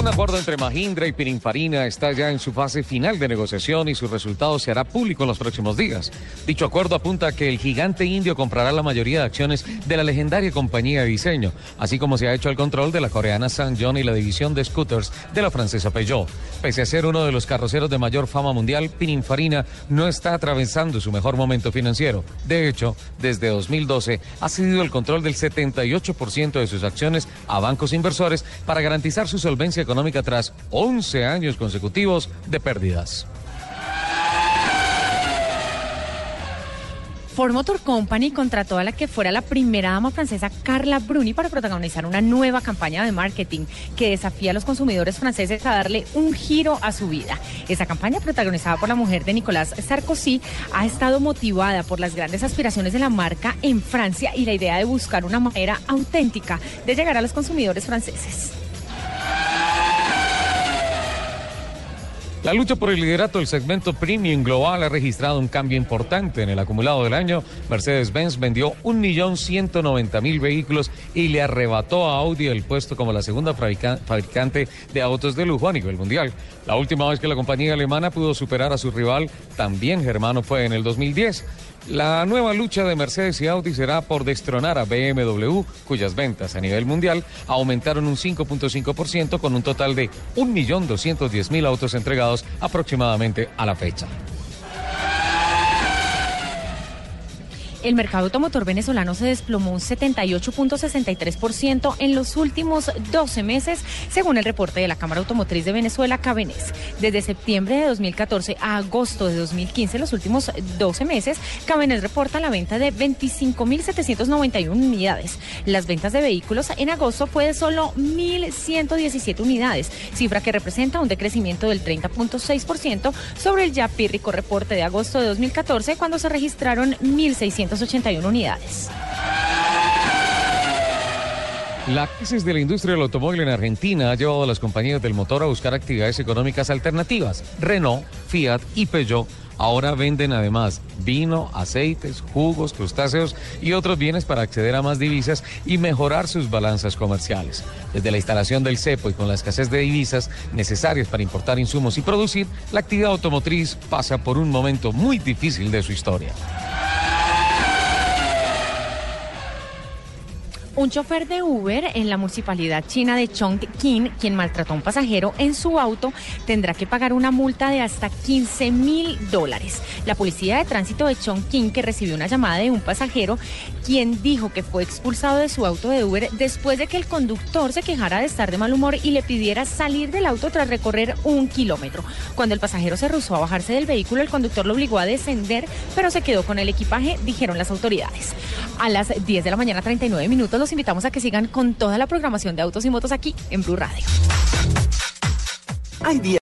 Un acuerdo entre Mahindra y Pininfarina está ya en su fase final de negociación y su resultado se hará público en los próximos días. Dicho acuerdo apunta a que el gigante indio comprará la mayoría de acciones de la legendaria compañía de diseño, así como se ha hecho el control de la coreana John y la división de scooters de la francesa Peugeot. Pese a ser uno de los carroceros de mayor fama mundial, Pininfarina no está atravesando su mejor momento financiero. De hecho, desde 2012 ha cedido el control del 78% de sus acciones a bancos inversores para garantizar su solvencia económica tras 11 años consecutivos de pérdidas. Ford Motor Company contrató a la que fuera la primera dama francesa Carla Bruni para protagonizar una nueva campaña de marketing que desafía a los consumidores franceses a darle un giro a su vida. Esa campaña, protagonizada por la mujer de Nicolás Sarkozy, ha estado motivada por las grandes aspiraciones de la marca en Francia y la idea de buscar una manera auténtica de llegar a los consumidores franceses. La lucha por el liderato del segmento premium global ha registrado un cambio importante en el acumulado del año. Mercedes-Benz vendió 1.190.000 vehículos y le arrebató a Audi el puesto como la segunda fabricante de autos de lujo a nivel mundial. La última vez que la compañía alemana pudo superar a su rival, también germano, fue en el 2010. La nueva lucha de Mercedes y Audi será por destronar a BMW, cuyas ventas a nivel mundial aumentaron un 5.5% con un total de 1.210.000 autos entregados aproximadamente a la fecha. El mercado automotor venezolano se desplomó un 78.63% en los últimos 12 meses, según el reporte de la Cámara Automotriz de Venezuela, Cabenes. Desde septiembre de 2014 a agosto de 2015, los últimos 12 meses, Cabenes reporta la venta de 25.791 unidades. Las ventas de vehículos en agosto fue de solo 1.117 unidades, cifra que representa un decrecimiento del 30.6% sobre el ya pírrico reporte de agosto de 2014, cuando se registraron 1.600 281 unidades. La crisis de la industria del automóvil en Argentina ha llevado a las compañías del motor a buscar actividades económicas alternativas. Renault, Fiat y Peugeot ahora venden además vino, aceites, jugos, crustáceos y otros bienes para acceder a más divisas y mejorar sus balanzas comerciales. Desde la instalación del cepo y con la escasez de divisas necesarias para importar insumos y producir, la actividad automotriz pasa por un momento muy difícil de su historia. Un chofer de Uber en la municipalidad china de Chongqing, quien maltrató a un pasajero en su auto, tendrá que pagar una multa de hasta 15 mil dólares. La policía de tránsito de Chongqing, que recibió una llamada de un pasajero, quien dijo que fue expulsado de su auto de Uber después de que el conductor se quejara de estar de mal humor y le pidiera salir del auto tras recorrer un kilómetro. Cuando el pasajero se rehusó a bajarse del vehículo, el conductor lo obligó a descender, pero se quedó con el equipaje, dijeron las autoridades. A las 10 de la mañana, 39 minutos, invitamos a que sigan con toda la programación de autos y motos aquí en Blue Radio. Hay días